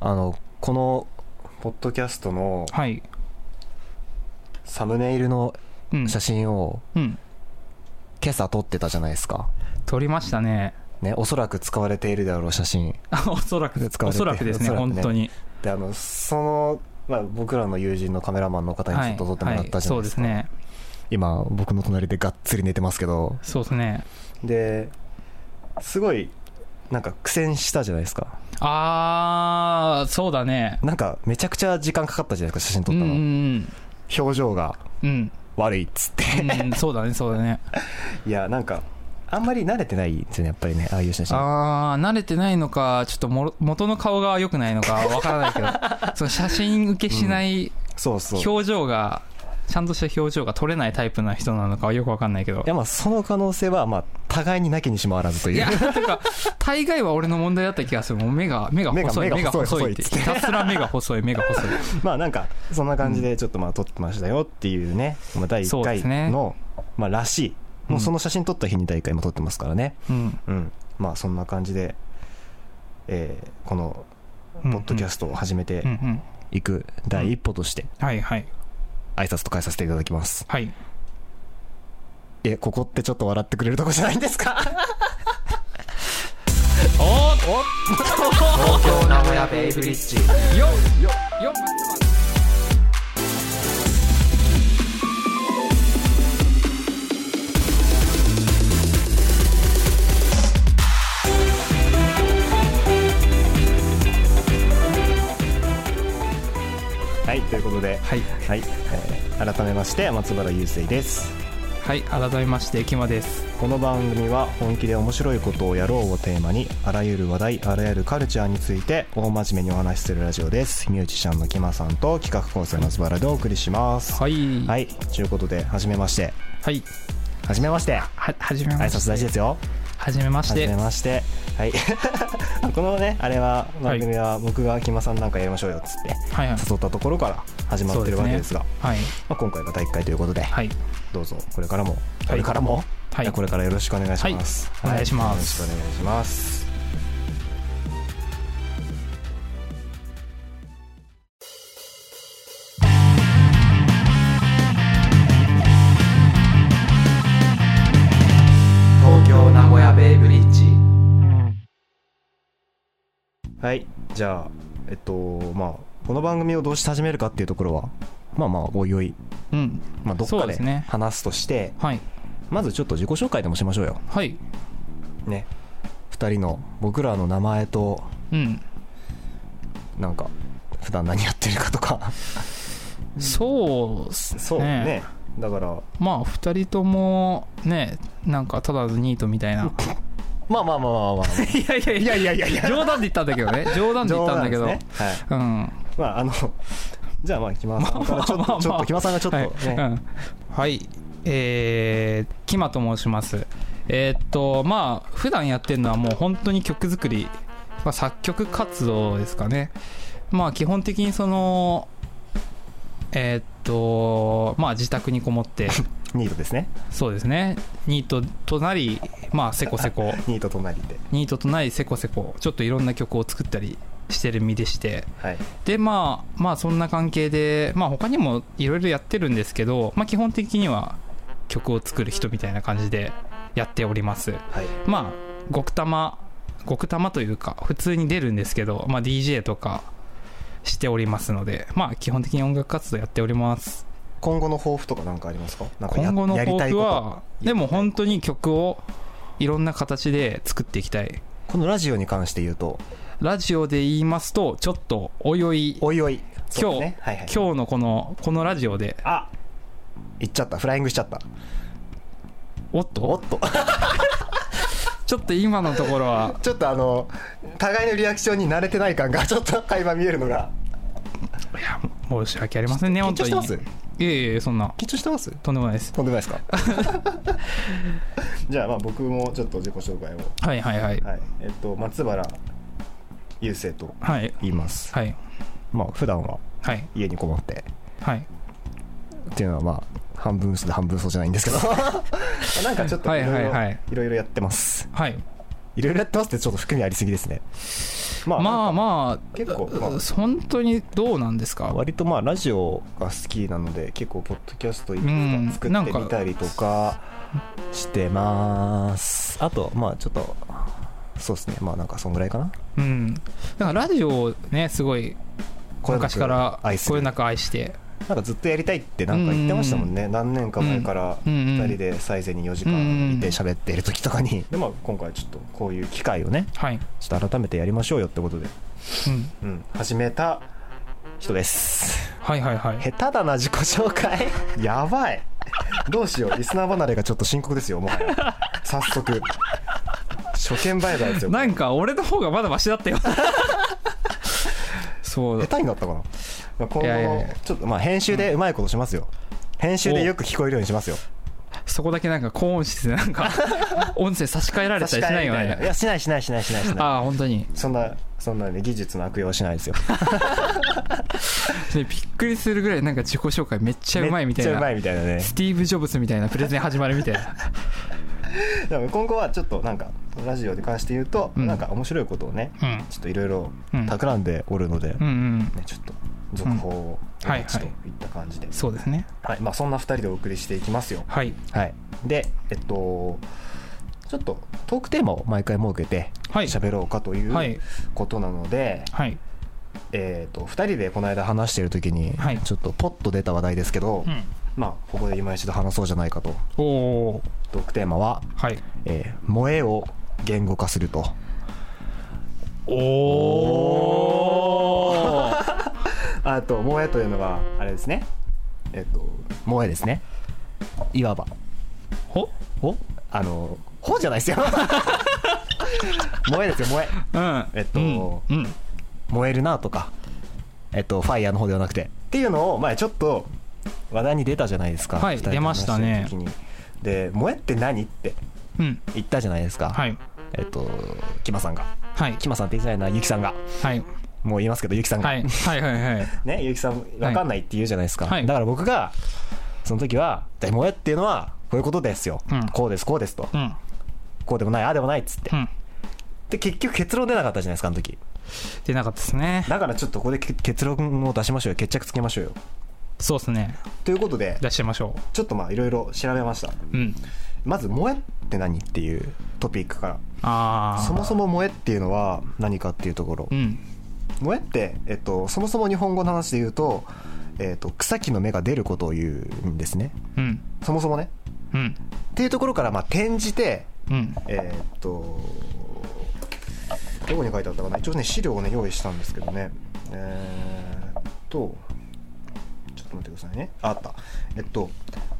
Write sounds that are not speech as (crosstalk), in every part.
あのこのポッドキャストのはい。サムネイルのうん。写真をうん。今朝撮ってたじゃないですか。撮りましたね。ねおそらく使われているであろう写真。あ (laughs) おそらく使われておそらくですねおそらくね。本当に。であのその、まあ、僕らの友人のカメラマンの方にちょっと撮ってもらったじゃないですか、はいはい、そうですね。今僕の隣でがっつり寝てますけど。そうですね。ですごいなんか苦戦したじゃないですか。ああそうだね。なんかめちゃくちゃ時間かかったじゃないですか写真撮ったの、うんうん表情がうん。うん悪いっつって。うんそうだねそうだね。(laughs) いやなんかあんまり慣れてないんですよねやっぱりねああいう写真。ああ慣れてないのかちょっともろ元の顔が良くないのかわからないけど (laughs) その写真受けしないそうそう。い表情が、ちゃんとした表情が撮れないタイプな人なのかはよくわかんないけどやまあその可能性はまあ互いになきにしもあらずといういや、てか、大概は俺の問題だった気がする。もう目が、目が細い、目が細いって。ひたすら目が細い、目が細い。(laughs) まあなんかそんな感じでちょっとまあ撮ってましたよっていうね、まあ、第1回そうですねの、まあらしいもうその写真撮った日に第1回も撮ってますからねうん。うんまあそんな感じで、えーこのポッドキャストを始めて。いく第一歩としてはいはい。挨拶と変えさせていただきます。はい。えここってちょっと笑ってくれるとこじゃないんですか？(laughs) お (laughs) 東京名古屋ベイブリッジ。よよよということではい。はい、えー改めまして松原雄生ですはい。改めまして、キマです。この番組は本気で面白いことをやろうをテーマにあらゆる話題あらゆるカルチャーについて大真面目にお話しするラジオですミュージシャンのキマさんと企画構成の松原でお送りしますはい。。はいいということで初めましてはい。初めましては、はじめ挨まして。拶大事ですよはじめまし初めて。まして。はい。(laughs) このねあれは番組は僕がキマさんなんかやりましょうよっつってはいはい。誘ったところから始まってるわけですがはい。まあ、今回が第1回ということで、はい。どうぞこれからもこれからも、はい。やこれからよろしくお願いします、はい。お願いします。よろしくお願いしますじゃあえっとまあこの番組をどうして始めるかっていうところはまあまあおいおい、うん。まあ、どっかですそうでね話すとしてはい。まずちょっと自己紹介でもしましょうよはい。ね2人の僕らの名前とうん。なんか普段何やってるかとかそうっすね。そうねだからまあ、二人とも、ね、なんか、ただのニートみたいな。(laughs) まあまあまあまあまあ。いやいやいや。いやいやいや。いや冗談で言ったんだけどね。冗談で言ったんだけど。ね。はい。うん。まああのじゃあまあ木村さんからちょっまあまあ。まあとちょっと木村さんがちょっとね、はい、うん。はい。えー、キマと申します。えーっとまあ普段やってるのはもう本当に曲作り、まあ、作曲活動ですかね。まあ基本的にそのえーっとまあ自宅にこもって (laughs) ニートですね。そうですね。ニートとなりまあせこせこ。(laughs) ニート隣で。ニートとなりせこせこ。ちょっといろんな曲を作ったりしてる身でして。はい。でまあまあそんな関係でまあ他にもいろいろやってるんですけどまあ基本的には曲を作る人みたいな感じでやっております。はい。まあ極玉極玉というか普通に出るんですけどまあ DJ とかしておりますのでまあ基本的に音楽活動やっております今後の抱負とか何かありますか？なんかや今後のやりたいこと。抱負はでも本当に曲をいろんな形で作っていきたい。このラジオに関して言うと？ラジオで言いますとちょっとおいおい。おいおい。今日、はいはい、今日のこのこのラジオで。あ行っちゃった。フライングしちゃった。おっと？おっと。(laughs) ちょっと今のところは。ちょっとあの互いのリアクションに慣れてない感がちょっと垣間見えるのが。いや申し訳ありませんね緊本当に。張してます？いえいえそんな。緊張してます？とんでもないです。とんでもないですか？(laughs) じゃあまあ僕もちょっと自己紹介を。はいはいはい。はい。えっと松原雄生とはい。言います。はい。まあ普段ははい。家にこもって。はい。っていうのはまあ半分嘘で半分嘘じゃないんですけど。(laughs) なんかちょっといろいろやってます。はいいろいろやってますってちょっと含みありすぎですね。まあまあま結構、まああ本当にどうなんですか？割とまあラジオが好きなので結構ポッドキャストいくうんつか作ってみたりとかしてます。あとまあちょっとそうですね。まあなんかそんぐらいかな。うん。だからラジオをねすごい昔からこよなく愛してなんかずっとやりたいってなんか言ってましたもんね、何年か前からうんうん2人でサイゼに4時間いて喋っている時とかに、でまあ今回ちょっとこういう機会をねはい、ちょっと改めてやりましょうよってことで、うん、うん、始めた人です。はいはいはい。下手だな自己紹介。(laughs) やばい。どうしよう。リスナー離れがちょっと深刻ですよもはや。早速。(laughs) 初見売買ですよなんか俺の方がまだマシだったよそう下手になったかな、まあ、今後いやいやいや。ちょっとまあ編集でうまいことしますよ。編集でよく聞こえるようにしますよ。そこだけなんか高音質でなんか (laughs) 音声差し替えられたりしないよね。い。やしないしないしないしないしない。ああ本当に。そんなそんなね技術の悪用はしないですよ。でびっくりするぐらいなんか自己紹介めっちゃうまいみたいめっちゃうまないみたいなね。スティーブ・ジョブズみたいなプレゼン始まるみたいな (laughs) でも今後はちょっとなんかラジオに関して言うと、うん。なんか面白いことをねうん。ちょっといろいろうん。企んでおるので、うんうん。ね、ちょっと続報をお待ちといった感じで、そうですね。はい。まあ、そんな2人でお送りしていきますよ。はい。はい。でえっとちょっとトークテーマを毎回設けてはい。喋ろうかといはい。うことなので、はい。えっと2人でこの間話してる時にはい。ちょっとポッと出た話題ですけど、うんまあここで今一度話そうじゃないかと。おおトークテーマははい「えー萌えを言語化すると」おお (laughs) あと萌えというのはあれですね。えっと萌えですね。いわば。ほ？おあの「ほ」じゃないですよ。(laughs) 萌えですよ萌え。うん。えっとうん。うん。燃えるなとかえっとファイヤーの方ではなくて。っていうのを前ちょっと話題に出たじゃないですかはい二人で出ましたね。で萌えって何ってうん。言ったじゃないですか、はい。えっとキマさんが。はい。キマさんって言いづらいなゆきさんが。はい。もう言いますけどゆきさんが、はい。はいはいはい。(laughs) ねゆきさんわかんないって言うじゃないですか、はい。だから僕がその時は「で萌えっていうのはこういうことですよ、うん。こうですこうです」と。うん「こうでもないああでもない」っつって、うん。で結局結論出なかったじゃないですかあの時。出なかったですね。だからちょっとここでけ結論を出しましょうよ。決着つけましょうよそうですね。ということで出しましょちょっとまあいろいろ調べました。ううん。まず萌えって何っていうトピックから。ああそもそも萌えっていうのは何かっていうところ。うん。萌えって、えっと、そもそも日本語の話で言うと、えっと、草木の芽が出ることを言うんですね。うん。そもそもね。うん。っていうところからまあ転じてうん。えーっとどこに書いてあったかな。一応ね資料をね用意したんですけどね。えーっとと待ってくださいね。ああった。えっと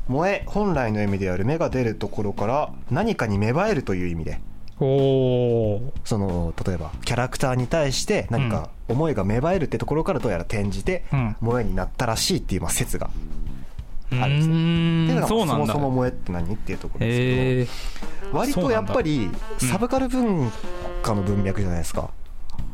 萌え本来の意味である芽が出るところから何かに芽生えるという意味で。おおその例えばキャラクターに対して何か思いが芽生えるってところからどうやら転じてうん。萌えになったらしいっていうまあ説がうあるんですね。っていうのがそもそも萌えって何っていうところですけど割とやっぱりうんサブカル文化の文脈じゃないですか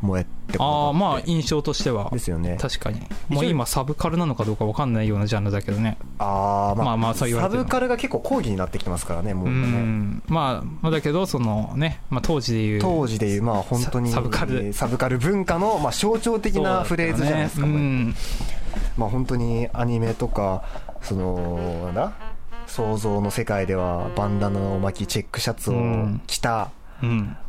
萌えってことああまあい印象としては。ですよね。確かに。もう今サブカルなのかどうか分かんないようなジャンルだけどね。あーまあまあまあそう言われてるサブカルが結構講義になってきてますからねもううね。んまあまあだけどそのね、まあ、当時でいう当時でいうまあ本当にササブカル。サブカル文化のまあ象徴的なフレーズじゃないですかそうだこれ。ったよねまあ本当にアニメとかそのな想像の世界ではバンダナを巻きチェックシャツを着たうん。うん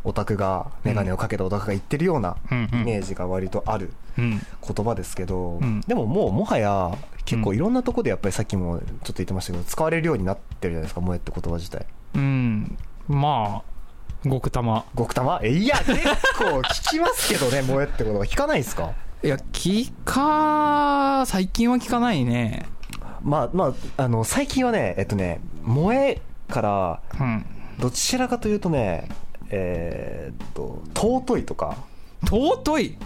オタクが眼鏡をかけたオタクが言ってるようなイメージが割とあるうん。言葉ですけど、うん。でももうもはや結構いろんなところでやっぱりさっきもちょっと言ってましたけど使われるようになってるじゃないですか萌えって言葉自体。うん。まあ極玉極玉えいや結構聞きますけどね (laughs) 萌えって言葉聞かないですか？いや聞か最近は聞かないね。まあまああの最近はねえっとね萌えからうん。どちらかというとねえーっと尊いとか？尊い？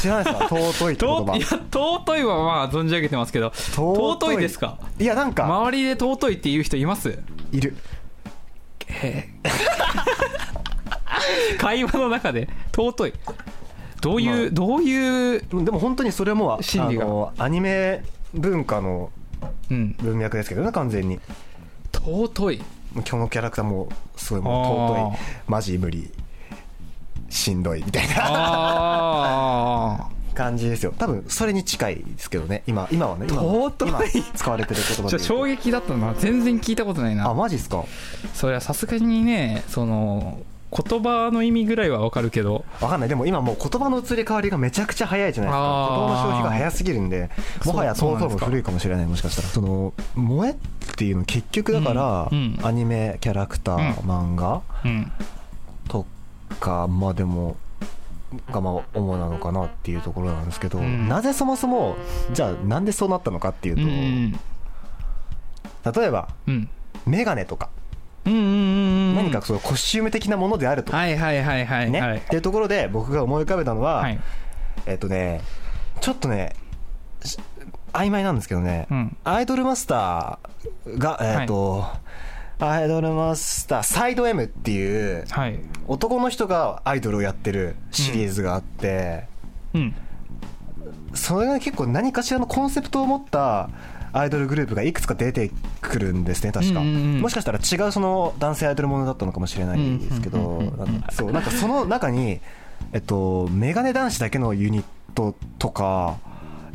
知らないですか？(laughs) 尊いって言葉？尊い？や尊いはまあ存じ上げてますけど。尊い？ですか？いやなんか。周りで尊いって言う人います？いる。(laughs) 会話の中で。尊い。どういう、まあ。どういう、でも本当にそれも心理が？アニメ文化のうん、文脈ですけどね完全に。尊い今日のキャラクターもすごいもうあ尊いマジ無理しんどいみたいなあ感じですよ。多分それに近いですけどね。今今はね。今尊い。今使われてる言葉で衝撃だったな全然聞いたことないあなマジっすか？そりゃさすがにねその言葉の意味ぐらいはわかるけど。わかんない。でも今もう言葉の移り変わりがめちゃくちゃ早いじゃないですか。言葉の消費が早すぎるんでもはやそうそうなんですか。そもそも古いかもしれないもしかしたら。その萌えっていうの結局だから、うんうん。アニメキャラクター、漫画うん。とかまあでもがまあ主なのかなっていうところなんですけど、うん。なぜそもそもじゃあなんでそうなったのかっていううと、ん。例えばうん。メガネとか、何かそのコスチューム的なものであると。か、はいはいはいはいね、はい。っていうところで僕が思い浮かべたのは、はい。えっとねちょっとねし曖昧なんですけどね、うん。アイドルマスターがえっ、と、アイドルマスターサイド M っていうはい。男の人がアイドルをやってるシリーズがあって、うん。それが結構何かしらのコンセプトを持ったアイドルグループがいくつか出てくるんですね確か、うんうんうん。もしかしたら違うその男性アイドルものだったのかもしれないですけど、うんうんうんうん。なんかそうなんかその中にえっとメガネ男子だけのユニットとか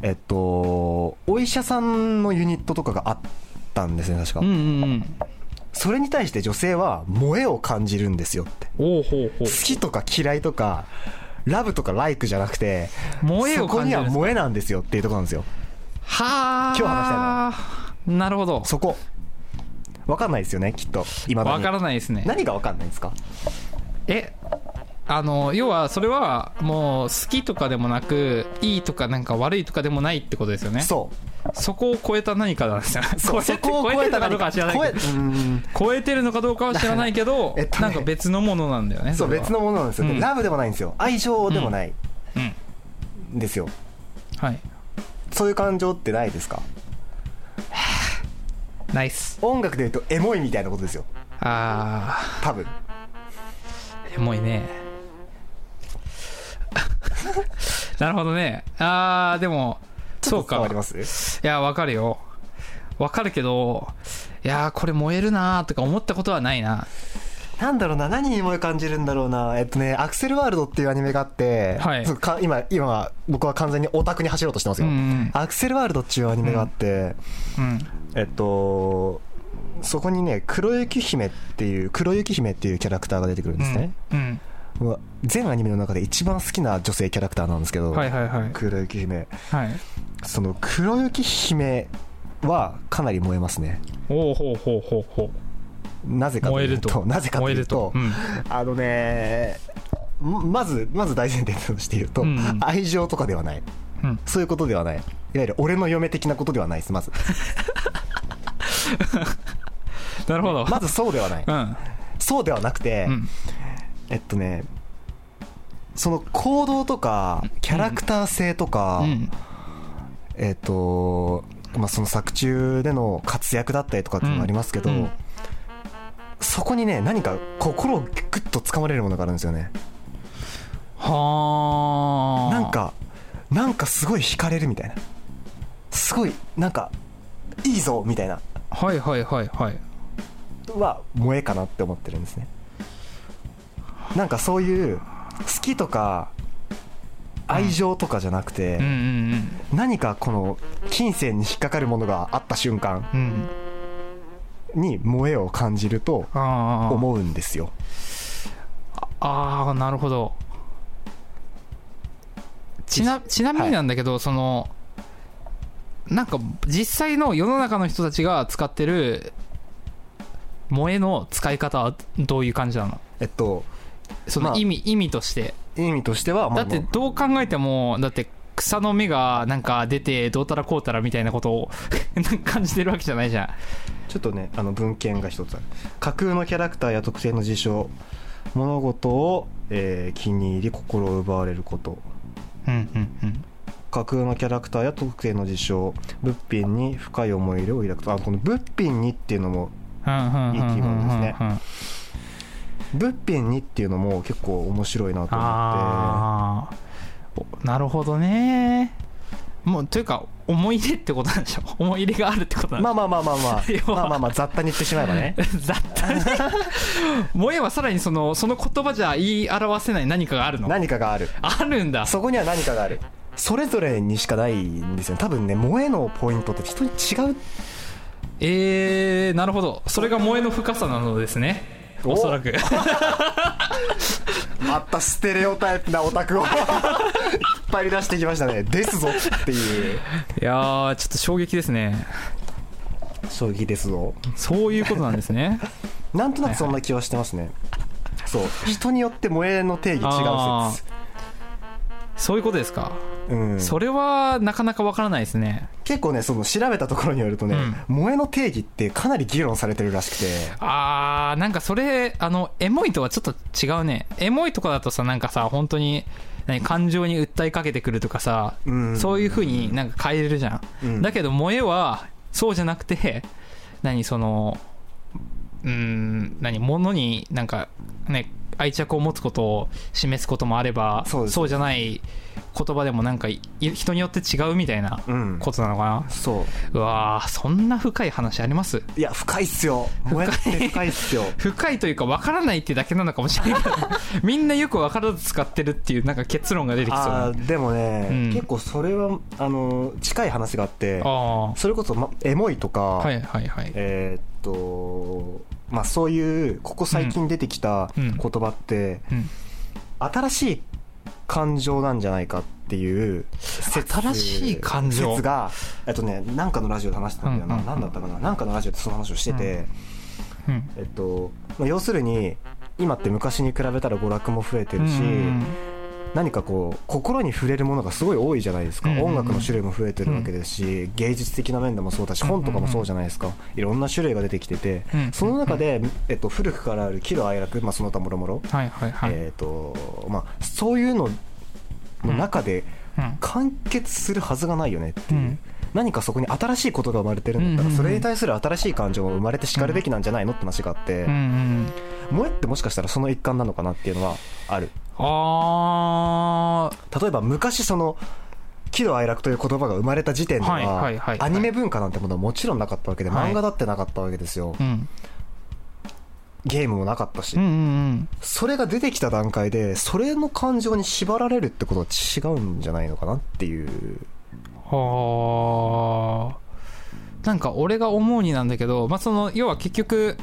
えっとお医者さんのユニットとかがあったんですね確か、うんうんうん。それに対して女性は萌えを感じるんですよって。好きとか嫌いとかラブとかライクじゃなくて萌えをそこには萌えなんですよっていうところなんですよはあ。今日話したいなるほど。そこ。わかんないですよねきっと。今わからないですね。何がわかんないんですか？えあの要はそれはもう好きとかでもなくいいとかなんか悪いとかでもないってことですよね。そそこを超えた何かなんですよそう超えてそこを超えてるのかどうかは知らないけど。超えうーん。超えてるのかどうかは知らないけど、(laughs) えっとね。なんか別のものなんだよね。れはそう別のものなんですよ、うん。ラブでもないんですよ。愛情でもない。うん。ん。ですよ、はいそういう感情ってないですか？ナイス音楽で言うとエモいみたいなことですよ。あ多分。ーエモいね。(laughs) なるほどね。あーでもそうか。伝わります？いやわかるよ。わかるけどいやーこれ燃えるなーとか思ったことはないななんだろうな何に萌え感じるんだろうな。えっとねアクセルワールドっていうアニメがあって、はい。今今僕は完全にオタクに走ろうとしてますよ、うんうんアクセルワールドっていうアニメがあって、うん。えっとそこにね黒雪姫っていう黒雪姫っていうキャラクターが出てくるんですね、うん。全アニメの中で一番好きな女性キャラクターなんですけど、はいはいはい。黒雪姫。はい。その黒雪姫はかなり燃えますね。おおほうほうほうほなぜかというとと。なぜかというと燃えると。あのねままずまず大前提として言うと、うんうん。愛情とかではない。うん。うんそういうことではない。いわゆる俺の嫁的なことではないですまず。(laughs) なるほど。まずそうではない。うん。そうではなくて、うん。えっとねその行動とかキャラクター性とか、うん。えっとまあその作中での活躍だったりとかっていうのもありますけど、うんうんそこにね何か心をグッと掴まれるものがあるんですよね。はあ。なんかなんかすごい惹かれるみたいな。すごいなんかいいぞみたいな。はいはいはいはい。は萌えかなって思ってるんですね。なんかそういう好きとか愛情とかじゃなくて、何かこの金銭に引っかかるものがあった瞬間うんうんに萌えを感じると思うんですよ。あーなるほど。ちなちなみになんだけど、そのなんか実際の世の中の人たちが使ってる萌えの使い方はどういう感じなの？えっとまあその意味、意味として。意味としては、まあだってどう考えてもだって草の芽がなんか出てどうたらこうたらみたいなことを (laughs) 感じてるわけじゃないじゃん。ちょっとねあの文献が一つある。架空のキャラクターや特定の事象物事を、えー気に入り心を奪われること。うんうんうん。架空のキャラクターや特定の事象物品に深い思い入れを抱くと。あこの物品にっていうのもいいキーワードですね。物品にっていうのも結構面白いなと思っああなるほどね。もうというか思い入れってことなんでしょ (laughs) 思い入れがあるってことなんでまあまあまあまあまあ。(laughs) まあまあまあ雑多に言ってしまえばね。(laughs) 雑多に萌えはさらにそのその言葉じゃ言い表せない何かがあるの。何かがある。あるんだ。そこには何かがある。それぞれにしかないんですよ。ね多分ね萌えのポイントって人に違う。えー、なるほど。それが萌えの深さなのですね。お。おそらくまたステレオタイプなオタクを。引っ張り出してきましたね。ですぞっていう。いやーちょっと衝撃ですね。衝撃ですぞ。そういうことなんですね。なんとなくそんな気はしてますね。そう。人によって萌えの定義違あう説。そういうことですか、うん、それはなかなかわからないですね。結構ねその調べたところによるとね、萌えの定義ってかなり議論されてるらしくて。あーなんかそれあのエモいとはちょっと違うね。エモいとかだとさなんかさ本当に何感情に訴えかけてくるとかさ、うん。そういう風になんか変えれるじゃん、うん。だけど萌えはそうじゃなくて何そのうーん何物になんかね愛着を持つことを示すこともあればそうじゃない言葉でもなんかい人によって違うみたいなうん。ことなのかな、そう。うわーそんな深い話あります？いや深いっすよ。萌えって深いっすよ。深いというか分からないってだけなのかもしれない。け (laughs) どみんなよく分からず使ってるっていうなんか結論が出てきそうあーでもね、うん。結構それはあの近い話があってあそれこそ、ま、エモいとか、あはいはいはい。えーっとまあそういうここ最近出てきたうん。言葉って、うん。新しい感情なんじゃないかっていう説新しい感情。説がえっとねなんかのラジオで話してたんだよな、うん。うんうんなんだったかな？なんかのラジオでその話をしてて、うん。えっと、まあ、要するに今って昔に比べたら娯楽も増えてるし、うん何かこう心に触れるものがすごい多いじゃないですか、うんうんうん。音楽の種類も増えてるわけですし、芸術的な面でもそうだし本とかもそうじゃないですか、いろんな種類が出てきてて、うんその中で、えっと、古くからある喜怒哀楽、まあ、その他もろもろ。そういうのの中でうん。完結するはずがないよねっていう、うん。何かそこに新しいことが生まれてるんだったら、それに対する新しい感情も生まれてしかるべきなんじゃないのって話があって、萌えってもしかしたらその一環なのかなっていうのはあるあ例えば昔その喜怒哀楽という言葉が生まれた時点ではいはいはいははい。アニメ文化なんてものはもちろんなかったわけではい。漫画だってなかったわけですよ。ーうん。ゲームもなかったし。うんうんそれが出てきた段階でそれの感情に縛られるってことは違うんじゃないのかなっていう。はあなんか俺が思うになんだけど、まあ、その要は結局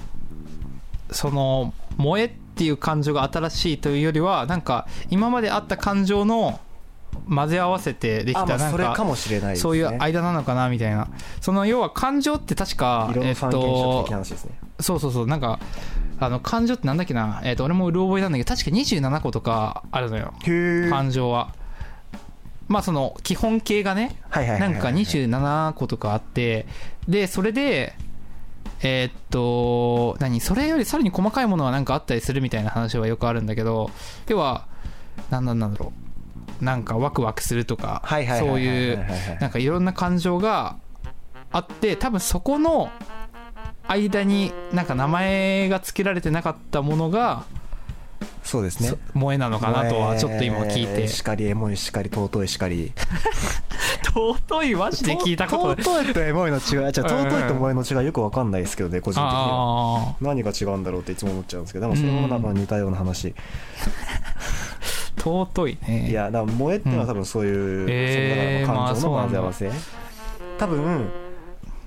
その萌えっていう感情が新しいというよりはなんか今まであった感情の混ぜ合わせてできたなんかそれかもしれないですね。そういう間なのかなみたいな。その要は感情って確か色えっとそうそうそう。なんかあの感情ってなんだっけな、えっと俺もうる覚えなんだけど確か27個とかあるのよ。感情は。まあその基本形がねなんか27個とかあってでそれでえーっと何？それよりさらに細かいものはなんかあったりするみたいな話はよくあるんだけど要は何なんだろう。なんかワクワクするとかそうはいうなんかいろんな感情があって多分そこの間になんか名前が付けられてなかったものがそうですね。そ萌えなのかなとはちょっと今聞いて。しかりエモいしかり尊いしかり。(laughs) 尊い？マジで聞いたこと尊いとエモいの違いじゃあ尊いと萌えの違いよくわかんないですけどね個人的には。あ何が違うんだろうっていつも思っちゃうんですけどでもそれもなんか似たような話、あ尊いね。いやだから萌えっていうのは多分そういう、うん。えーその感情のまあ混ぜ合わせ、多分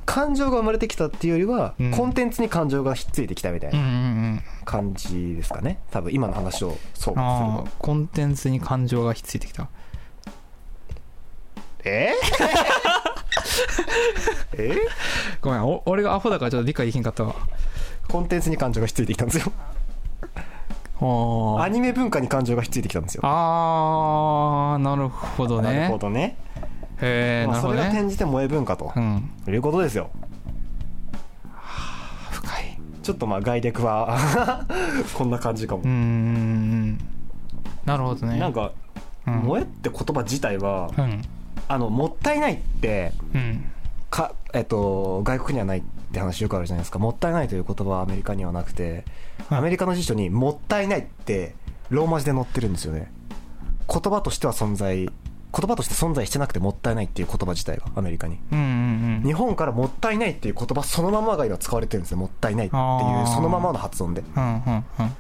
感情が生まれてきたっていうよりは、うん。コンテンツに感情がひっついてきたみたいなん感じですかね。多分今の話をそうするあコンテンツに感情がひっついてきた。とえ？(laughs) え？ごめんお俺がアホだからちょっと理解できんかったわ。コンテンツに感情がひっついてきたんですよ。あアニメ文化に感情がひっついてきたんですよ。あーなるほどなるねほどねへえまあ、それが転じて萌え文化とうん。いうことですよ。深い。ちょっとまあ概略は (laughs) こんな感じかも。うーんなるほどね。なんかうん。萌えって言葉自体はうん。あのもったいないってうん。か、えっと、外国にはないって話よくあるじゃないですか。もったいないという言葉はアメリカにはなくてはいアメリカの辞書にもったいないってローマ字で載ってるんですよね。言葉としては存在言葉として存在してなくてもったいないっていう言葉自体がアメリカに。うんうん日本からもったいないっていう言葉そのままが今使われてるんですよもったいないっていうそのままの発音で。うんうんうん。うん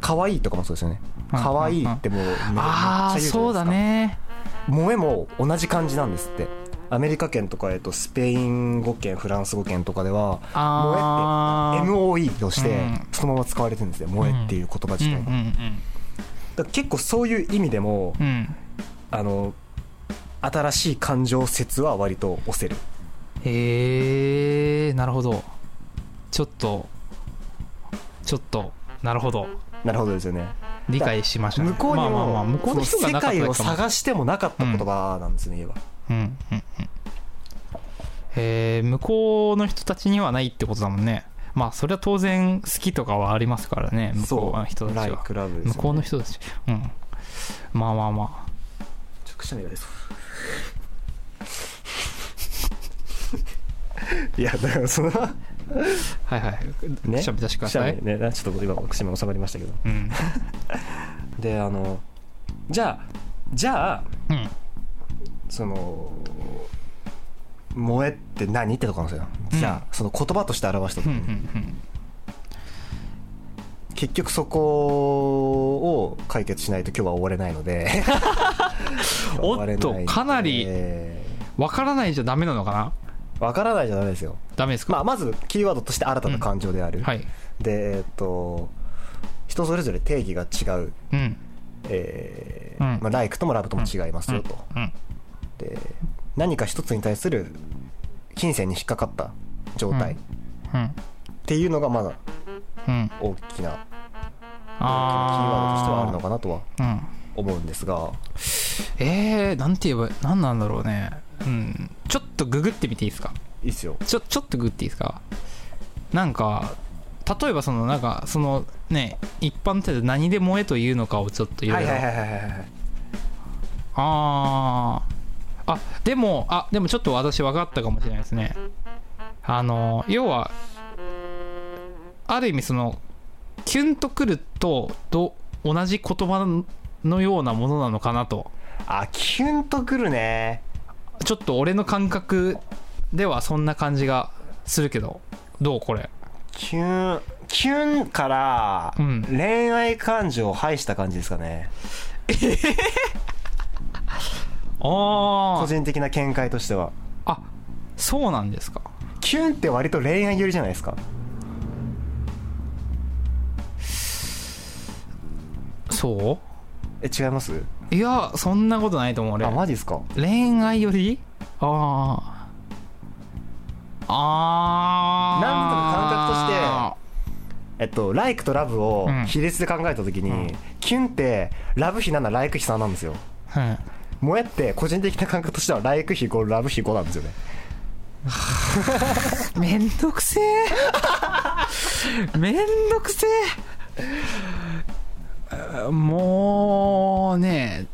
可愛いとかもそうですよね。うん可愛いってもうめめっちゃ言うじゃああないですか。そうだね。萌えも同じ感じなんですって。アメリカ圏とか、えっと、スペイン語圏フランス語圏とかではあ萌えって MOE としてうん。そのまま使われてるんですよ萌えっていう言葉自体が,、うんうん結構そういう意味でもうんうん。あの新しい感情説は割と押せる。へえなるほど。ちょっとちょっとなるほど。なるほどですよね。理解しましたね。向こうにも、まあまあまあ向こうの人が世界を探してもなかった言葉なんですね、言えばうんうんうん。えー向こうの人たちにはないってことだもんね。まあそれは当然好きとかはありますからね向こうの人たちは。ね。向こうの人たち。うん。まあまあまあ。ちょくしゃみが出そういやだからそのはいはい。ね？くしゃみ出してください。ね。ちょっと今くしゃみ収まりましたけど。うん。(laughs) であのじゃあじゃあうん。その萌えって何？ってとこなんですよ、うんじゃあその言葉として表した時うんうに、ん結局そこを解決しないと今日は終われないので。(laughs) おっとかなりわからないじゃダメなのかな？わからないじゃダメですよ、ダメですか、まあ、まずキーワードとして新たな感情である、はい。でえっと人それぞれ定義が違う、うん。えうん。ーまあ、ライクともラブとも違いますよと、うん。で何か一つに対する金銭に引っかかった状態っうん。ていうのがまだうん大きな大きなキーワードとしてはあるのかなとはうん。思うんですが。えー、なんて言えば何なんだろうね。うん。ちょっとググってみていいですか？いいっすよ。ちょちょっとググっていいですか？なんか例えばそのなんかそのね一般的に何で萌えというのかをちょっといろいろ。はいはいはいはいはい。あー。あでもあでもちょっと私分かったかもしれないですね。あの要はある意味そのキュンとくるとど同じ言葉のようなものなのかなと。あキュンとくるね。ちょっと俺の感覚ではそんな感じがするけどどうこれ？キュンキュンからうん。恋愛感情を排した感じですかね、(laughs) あ個人的な見解としては。あそうなんですか。キュンって割と恋愛寄りじゃないですかそえ違います？ういやそんなことないと思う俺。あマジですか？恋愛より？ああああなんとか感覚とえっとライクとラブをうん。比率で考えた時に、うん。キュンってラブ比7ライク比3なんですよ。うん萌えって個人的な感覚としてはライク比5ラブ比5なんですよね。めんどくせえ。(laughs) めんどくせえもうね。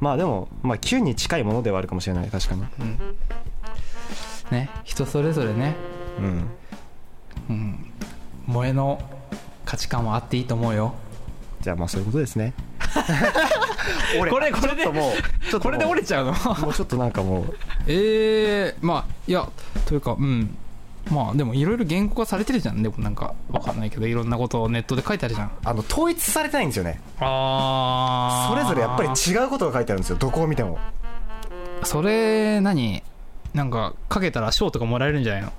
まあでも、まあ、キュンに近いものではあるかもしれない確かに。ね人それぞれね。うん。うん。萌えの価値観はあっていいと思うよ。じゃあまあそういうことですね。(laughs) 俺これこれでもうちょっともう。これで折れちゃうの？もうちょっとなんかもう。ええまあいやというかうんまあでもいろいろ言語化されてるじゃん。でもなんかわかんないけどいろんなことをネットで書いてあるじゃん。あの統一されてないんですよね。あそれぞれやっぱり違うことが書いてあるんですよ。どこを見ても。それ何？なんかかけたら賞とかもらえるんじゃないの？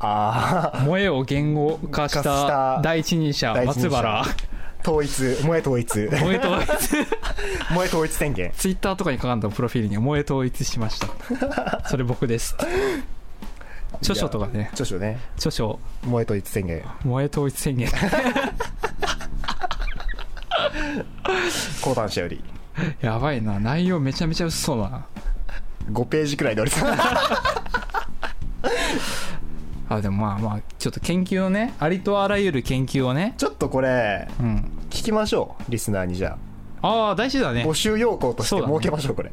ああ萌えを言語化したた第一人者松原。統一。萌え統一。萌え統一。(laughs) 萌え統一宣言。ツイッターとかに書かれたプロフィールに萌え統一しました。それ僕です著書とかね。著書ね。著書。萌え統一宣言萌え統一宣言講談社より。やばいな。内容めちゃめちゃ薄そうだな。5ページくらいで折れたあでもまあまあちょっと研究をねありとあらゆる研究をね。ちょっとこれうん。聞きましょう。リスナーにじゃあ。あ大事だね。あ募集要項として設けましょうこれ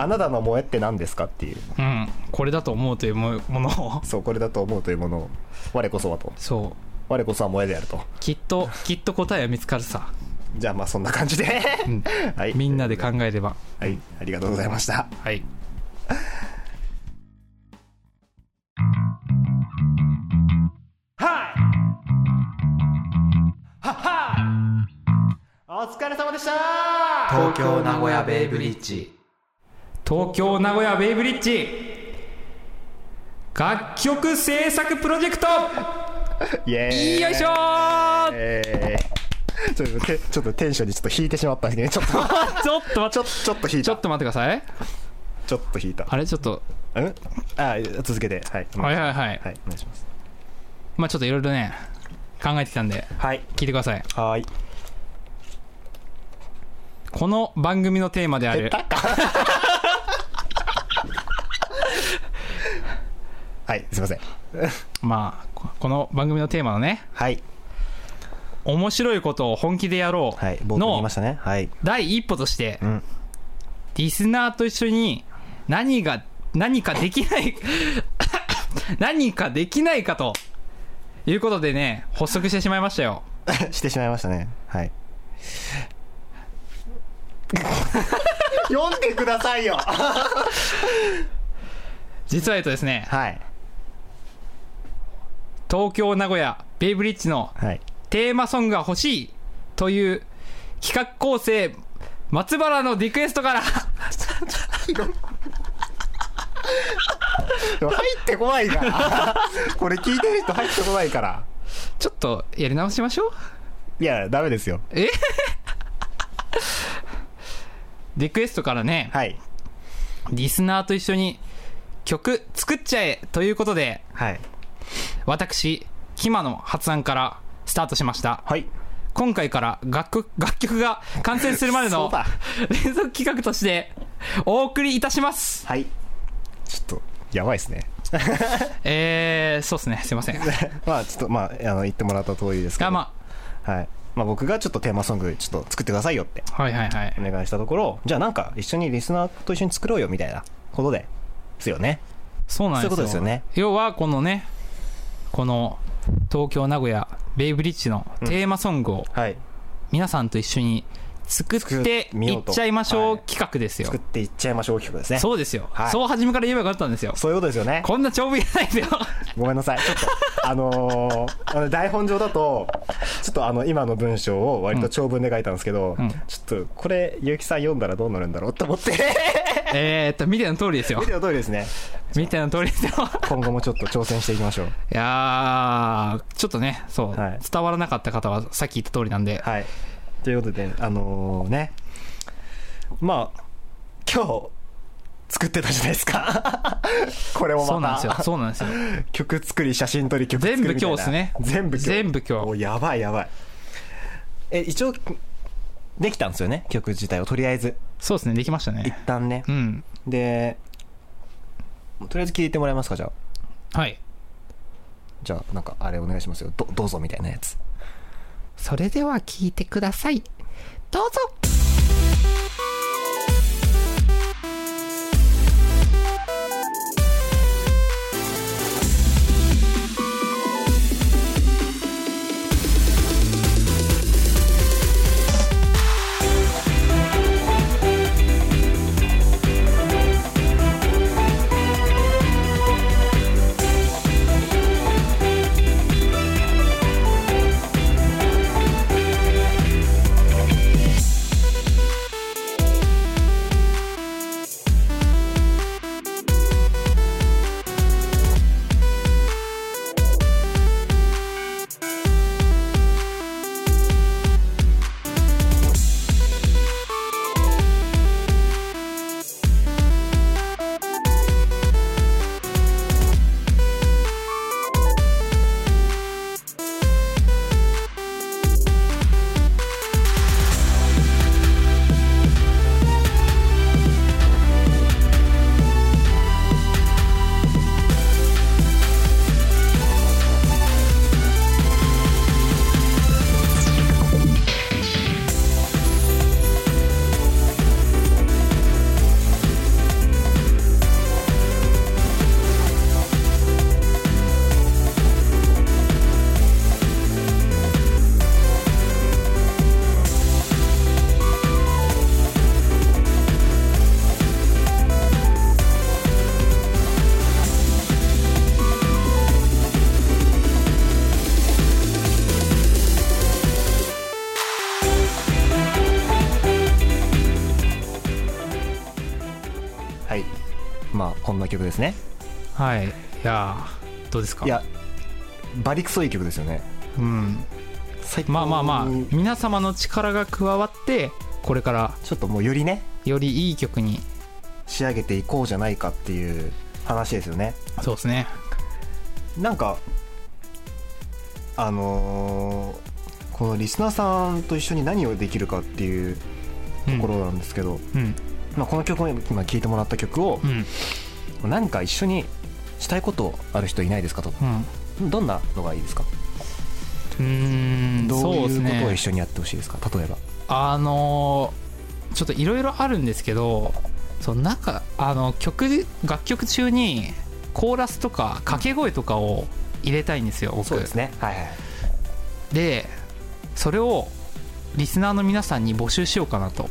あなたの萌えって何ですかっていう。うん。これだと思うというもものを。そうこれだと思うというものを。我こそはと。そう。我こそは萌えであると。きっときっと答えは見つかるさ。じゃあまあそんな感じで、うん。(laughs) はい。みんなで考えれば。はい。ありがとうございました。はい。お疲れ様でした。東京名古屋ベイブリッジ東京名古屋ベイブリッジ。楽曲制作プロジェクト。イエーイ。よいしょ。ちょっとてちょっとテンションにちょっと引いてしまったんですけどね。ちょっと (laughs) ちょっと待ちょって。ちょっと引いた。ちょっと待ってください。ちょっと引いた。あれ？ちょっと。うん？あ続けて。はい。はいはいはい。はいお願いします。まあちょっといろいろね考えてきたんではい。聞いてください。はい。この番組のテーマであるはいすいません。(laughs) まあここの番組のテーマのねはい。面白いことを本気でやろうのに言いましたね。はい。第一歩としてうん。リスナーと一緒に何が何かできない (laughs) 何かできないかということでね発足してしまいましたよ。(laughs) してしまいましたね。はい。読んでくださいよ。実はえっとですねはい東京名古屋ベイブリッジのはい。テーマソングが欲しいという企画構成松原のリクエストから。(laughs) でも入ってこないから。(laughs) これ聞いてる人入ってこないから。ちょっとやり直しましょう。いやダメですよ。え？リクエストからね。はい。リスナーと一緒に曲作っちゃえということで。はい私キマの発案からスタートしました。はい。今回から楽曲楽曲が完成するまでの連続企画としてお送りいたします。はい。ちょっとやばいですね。(laughs) えー、そうですね。すいません。い (laughs) まあちょっとまああの言ってもらった通りですけど。やまはい。まあ、僕がちょっとテーマソングちょっと作ってくださいよって。あはいはいはい。お願いしたところじゃあなんか一緒にリスナーと一緒に作ろうよみたいなことでですよね。そうなんですよ。そういうことですよね。要はこのねこの東京名古屋ベイブリッジのテーマソングをはい。皆さんと一緒に作っていっちゃいましょうはい。企画ですよ、作っていっちゃいましょう企画ですね。そうですよ、はい。そう初めから言えばよかったんですよ。そういうことですよね。こんな長文いらないですよ。ごめんなさい。ちょっとあのー台本上だとちょっとあの今の文章を割と長文で書いたんですけど、うん。ちょっとこれ結城さん読んだらどうなるんだろうと思ってえーっと見ての通りですよ。見ての通りですね。見ての通りですよ。今後もちょっと挑戦していきましょう。いやーちょっとねそう、はい。伝わらなかった方はさっき言った通りなんで、はい。ということであのーね。まあ今日作ってたじゃないですか。(laughs) これもまた。そうなんですよ。そうなんですよ。曲作り写真撮り曲作りみたいな。全部今日っすね。全部今日。全部今日。おやばいやばい。え一応できたんですよね曲自体を。とりあえず。そうですねできました一ね旦ね。うん。でとりあえず聞いてもらえますかじゃあ。はい。じゃあなんかあれお願いしますよ。どどうぞみたいなやつ。それでは聞いてください。どうぞ曲ですね。はい。いやーどうですか？いやバリクソいい曲ですよね。うん。まあまあまあに皆様の力が加わってこれからちょっともうよりね。よりいい曲に仕上げていこうじゃないかっていう話ですよね。そうですね。なんかあのーこのリスナーさんと一緒に何をできるかっていうところなんですけど、うん。まあ、この曲を今聴いてもらった曲をうん何か一緒にしたいことある人いないですかと。うん。どんなのがいいですか？うーんどういうことをね。一緒にやってほしいですか？例えば。あのーちょっといろいろあるんですけどその中あの曲楽曲中にコーラスとか掛け声とかを入れたいんですよ僕。そうですね。はいはい。でそれをリスナーの皆さんに募集しようかなと。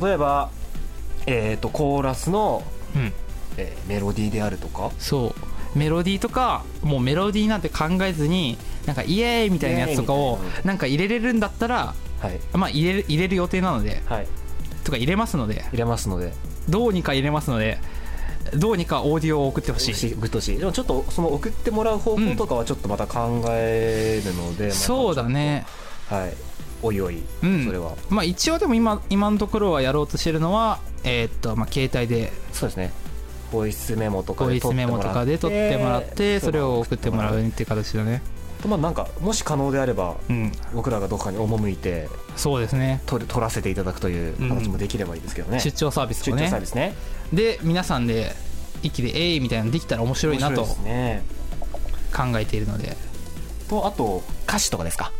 例えばえっ、とコーラスの、うんえーメロディーであるとか？そう。メロディーとかもうメロディーなんて考えずになんかイエーイみたいなやつとかをな。なんか入れれるんだったらはい。まあ入れる入れる予定なのではい。とか入れますので入れますので。どうにか入れますのでどうにかオーディオを送ってほしい。送ってほしい。でもちょっとその送ってもらう方法とかはちょっとまた考えるので、またそうだね。はい。おいおい、うん。それは。まあ一応でも今今のところはやろうとしてるのはえーっとまあ携帯でそうですねボイスメモとかでボイスメモとかで撮ってもらってそれを送ってもらうっていう形だね。まあなんかもし可能であればうん。僕らがどっかに赴いてそうですね。撮らせていただくという形もできればいいですけどね、出張サービス出をね張サービスね。で皆さんで一気で「えい!」みたいなのできたら面白いなと考えているので。とあと歌詞とかですか？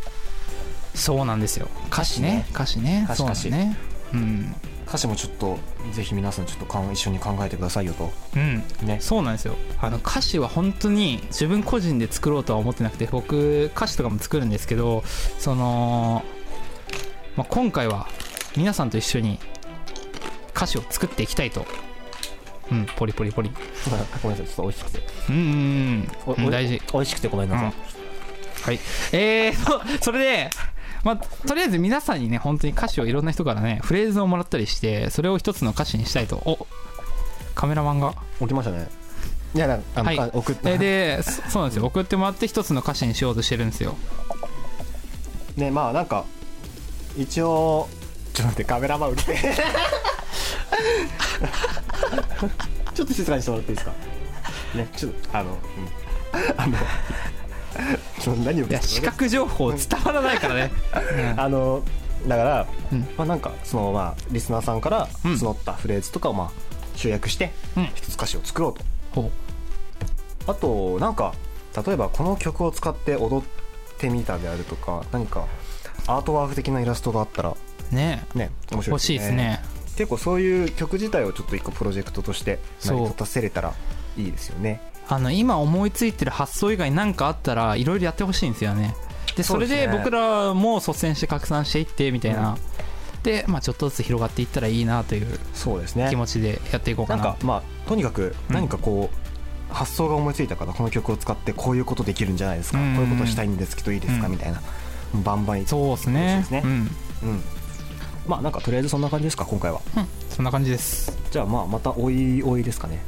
そうなんですよ。歌詞ね。歌詞ね。歌詞そうなんだね。うん歌詞もちょっとぜひ皆さんちょっとかん一緒に考えてくださいよと。うん。ね。そうなんですよ。あの歌詞は本当に自分個人で作ろうとは思ってなくて僕歌詞とかも作るんですけどその、まあ、今回は皆さんと一緒に歌詞を作っていきたいと。うんポリポリポリ。(laughs) ごめんなさいちょっと美味しくて。うんうん大事。美味しくてごめんなさい、はい。えー、(laughs) そそれでまあ、とりあえず皆さんにね本当に歌詞をいろんな人からねフレーズをもらったりしてそれを一つの歌詞にしたいと。おカメラマンが。起きましたね。いやなんかはい。あ送ったえーでそそうなんですよ。送ってもらって一つの歌詞にしようとしてるんですよ。ねまあなんか一応ちょっと待ってカメラマン来て。(laughs) ちょっと静かにしてもらっていいですか？ねちょっとあの、うん、あの (laughs) 何をいや視覚情報伝わらないからね、(laughs) うん。あのだから、うん。まあなんかそのまあリスナーさんからうん。募ったフレーズとかをまあ集約してうん。一つ歌詞を作ろうと。ほあとなんか例えばこの曲を使って踊ってみたであるとか何かアートワーク的なイラストがあったらうね。ね面白い欲しいですね。結構そういう曲自体をちょっと一個プロジェクトとして成り立たせれたらいいですよねあの今思いついてる発想以外何かあったらいろいろやってほしいんですよね。でそれで僕らも率先して拡散していってみたいな、で、まあ、ちょっとずつ広がっていったらいいなというそうですね。気持ちでやっていこうかな。なんかまあとにかくうん。何かこう、発想が思いついたからこの曲を使ってこういうことできるんじゃないですか、うん。こういうことしたいんですけどいいですか、うん。みたいな。バンバンいそうですね。そうですね。うん、うん。まあなんかとりあえずそんな感じですか今回は。うん、そんな感じです。じゃあまあまたおいおいですかね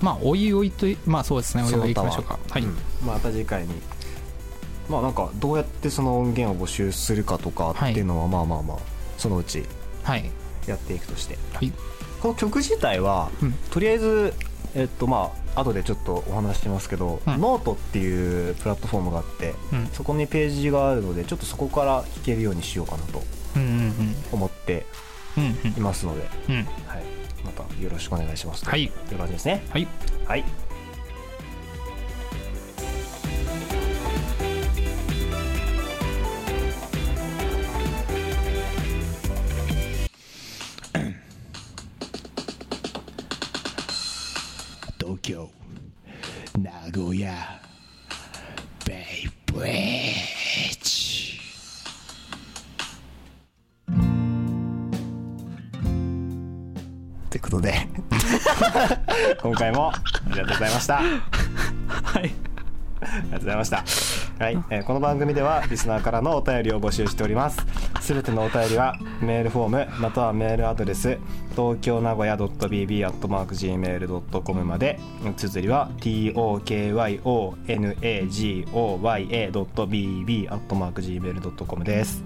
まあおいおいといまあそうですね。おいおいいきましょうか。はい、うん。また次回に。まあなんかどうやってその音源を募集するかとかっていうのはまあまあまあそのうちはい。やっていくとして。はい。この曲自体は、うん。とりあえずえっとまあ後でちょっとお話ししますけど、うん。ノートっていうプラットフォームがあってうん。そこにページがあるのでちょっとそこから聴けるようにしようかなと思っていますので、はい、またよろしくお願いしますはい。という感じですね。はい。はいことで。今回もありがとうございました。ありはいがとうございました。はい、えーこの番組ではリスナーからのお便りを募集しております。すべてのお便りはメールフォームまたはメールアドレス東京名古屋 .bb.gmail.com まで。綴りは tokyonagoya.bb.gmail.com です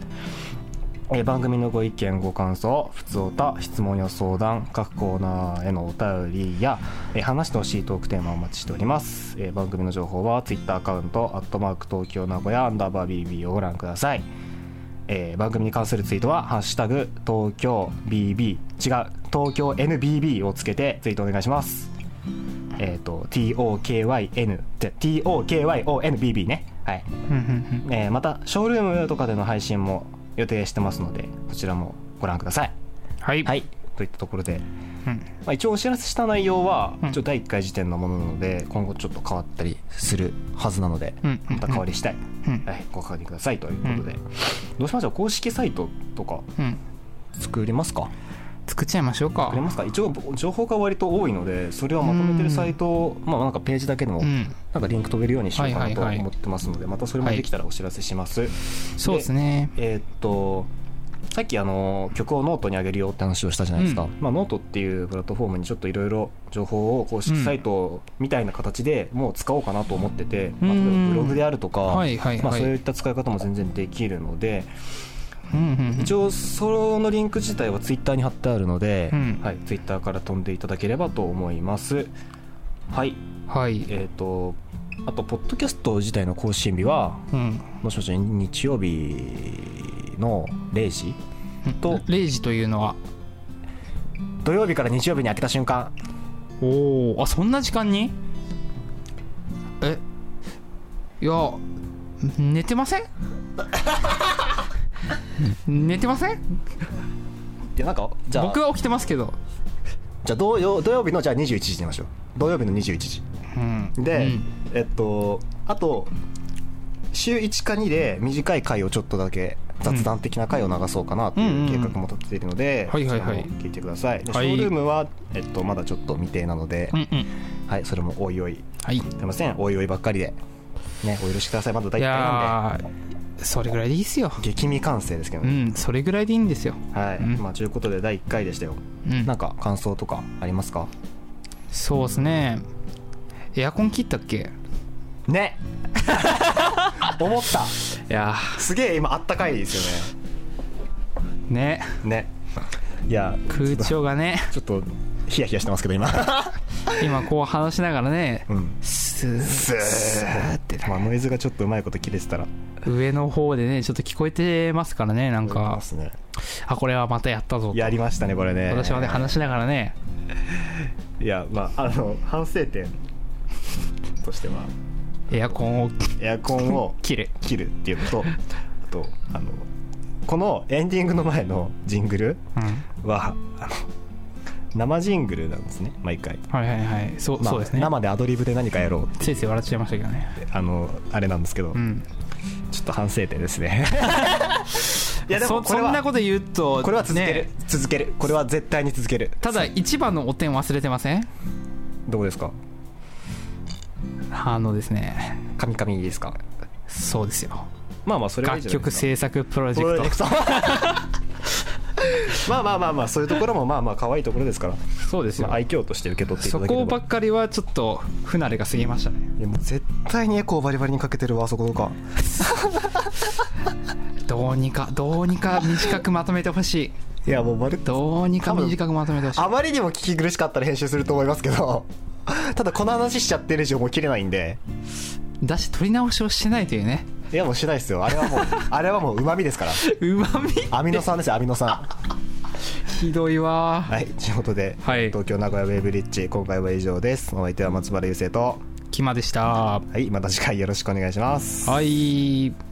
えー番組のご意見ご感想普通歌質問や相談各コーナーへのお便りや、えー話してほしいトークテーマをお待ちしております、えー番組の情報は Twitter アカウント「アットマーク東京名古屋アンダーバー BB」をご覧ください、えー番組に関するツイートは「ハッシュタグ東京 BB」違う東京 NBB をつけてツイートお願いします。えっ、と TOKYN で TOKYONBB ね。はい。えーまたショールームとかでの配信も予定してますのでそちらもご覧ください。はい、はい。といったところで、うん。まあ、一応お知らせした内容は、うん。一応第1回時点のものなので今後ちょっと変わったりするはずなので、うん。また変わりしたい、うん。はい、ご確認くださいということで、どうしましょう？公式サイトとかうん。作りますか？作っちゃいましょうか。ますか？一応情報が割と多いのでそれをまとめてるサイトを、まあなんかページだけでも、うん。なんかリンク飛べるようにしようかなとはいはいはい。思ってますので、またそれもできたらお知らせします、そうですね。えーっとさっきあの曲をノートに上げるよって話をしたじゃないですか、うん。まあ、ノートっていうプラットフォームにちょっといろいろ情報を公式サイトみたいな形でもう使おうかなと思ってて、まあ、例えばブログであるとか、はいはいはい。まあ、そういった使い方も全然できるので、うんうんうん一応そのリンク自体はツイッターに貼ってあるので、うん。はい、ツイッターから飛んでいただければと思います。はい。はい。えーっとあとポッドキャスト自体の更新日はうん。もしもし日曜日の0時？と。0時というのは？土曜日から日曜日に開けた瞬間。おおあそんな時間に？え？いや寝てません？(laughs) 寝てません？いやなんかじゃあ。僕は起きてますけど。じゃあ土曜土曜日のじゃあ21時にしましょう。土曜日の21時。うん。で、うん。えっとあと週1か2で短い回をちょっとだけ雑談的な回を流そうかなという計画も立てているので、はいはいはい。こちらも聞いてください。ではい。ショールームは、えっと、まだちょっと未定なので、うんうん。はい、それもおいおい。はい。すいません。おいおいばっかりでねお許しください。まだ第い1回なんで。それぐらいでいいっすよ。激未完成ですけどうね、んそれぐらいでいいんですよ。はい、うん。まあということで第1回でしたよ、うん。なんか感想とかありますか？そうですね。エアコン切ったっけ？ね。(laughs) 思った。いやすげえ今あったかいですよーね。ね。ね。いや空調がね。ちょっとヒヤヒヤしてますけど今。今こう話しながらね。うん。スーススーってね。まあノイズがちょっとうまいこと切れてたら。上の方でねちょっと聞こえてますからねなんか。ね。あこれはまたやったぞと。やりましたねこれね。私はね話しながらね。いやまああの反省点としては。エアコンを。エアコンを (laughs) 切る切るっていうのと (laughs) あとあのこのエンディングの前のジングルうん。はあの生ジングルなんですね毎回、はいはいはい。そう,、まあそうですね。生でアドリブで何かやろうってついつい笑っちゃいましたけどね。あのあれなんですけど、うん。ちょっと反省点ですね。(laughs) いやでもそこれはそんなこと言うとこれは続ける、ね続ける。これは絶対に続ける。ただ一番のお点忘れてません？どこですか？あのですね。カミカミですか？そうですよ。まあまあそれ楽曲制作プロジェクト (laughs) まあまあまあまあそういうところもまあまあ可愛いところですから、そうですよ。まあ、愛嬌として受け取っていたそだければ。こばっかりはちょっと不慣れが過ぎましたね。いやもう絶対にエコーバリバリにかけてるわあそことか (laughs) どうにかどうにか短くまとめてほしい。いやもうまるどうにか短くまとめてほしい。あまりにも聞き苦しかったら編集すると思いますけど。ただこの話しちゃってる以上もう切れないんで。だし取り直しをしてないというねいやもうしないですよ。あれはもう (laughs) あれはもううまみですから。うまみアミノ酸ですよアミノ酸。ひどいわ。はいということで、はい。東京名古屋ウェイブリッジ今回は以上です。お相手は松原優生と。キマでした。はいまた次回よろしくお願いします。はい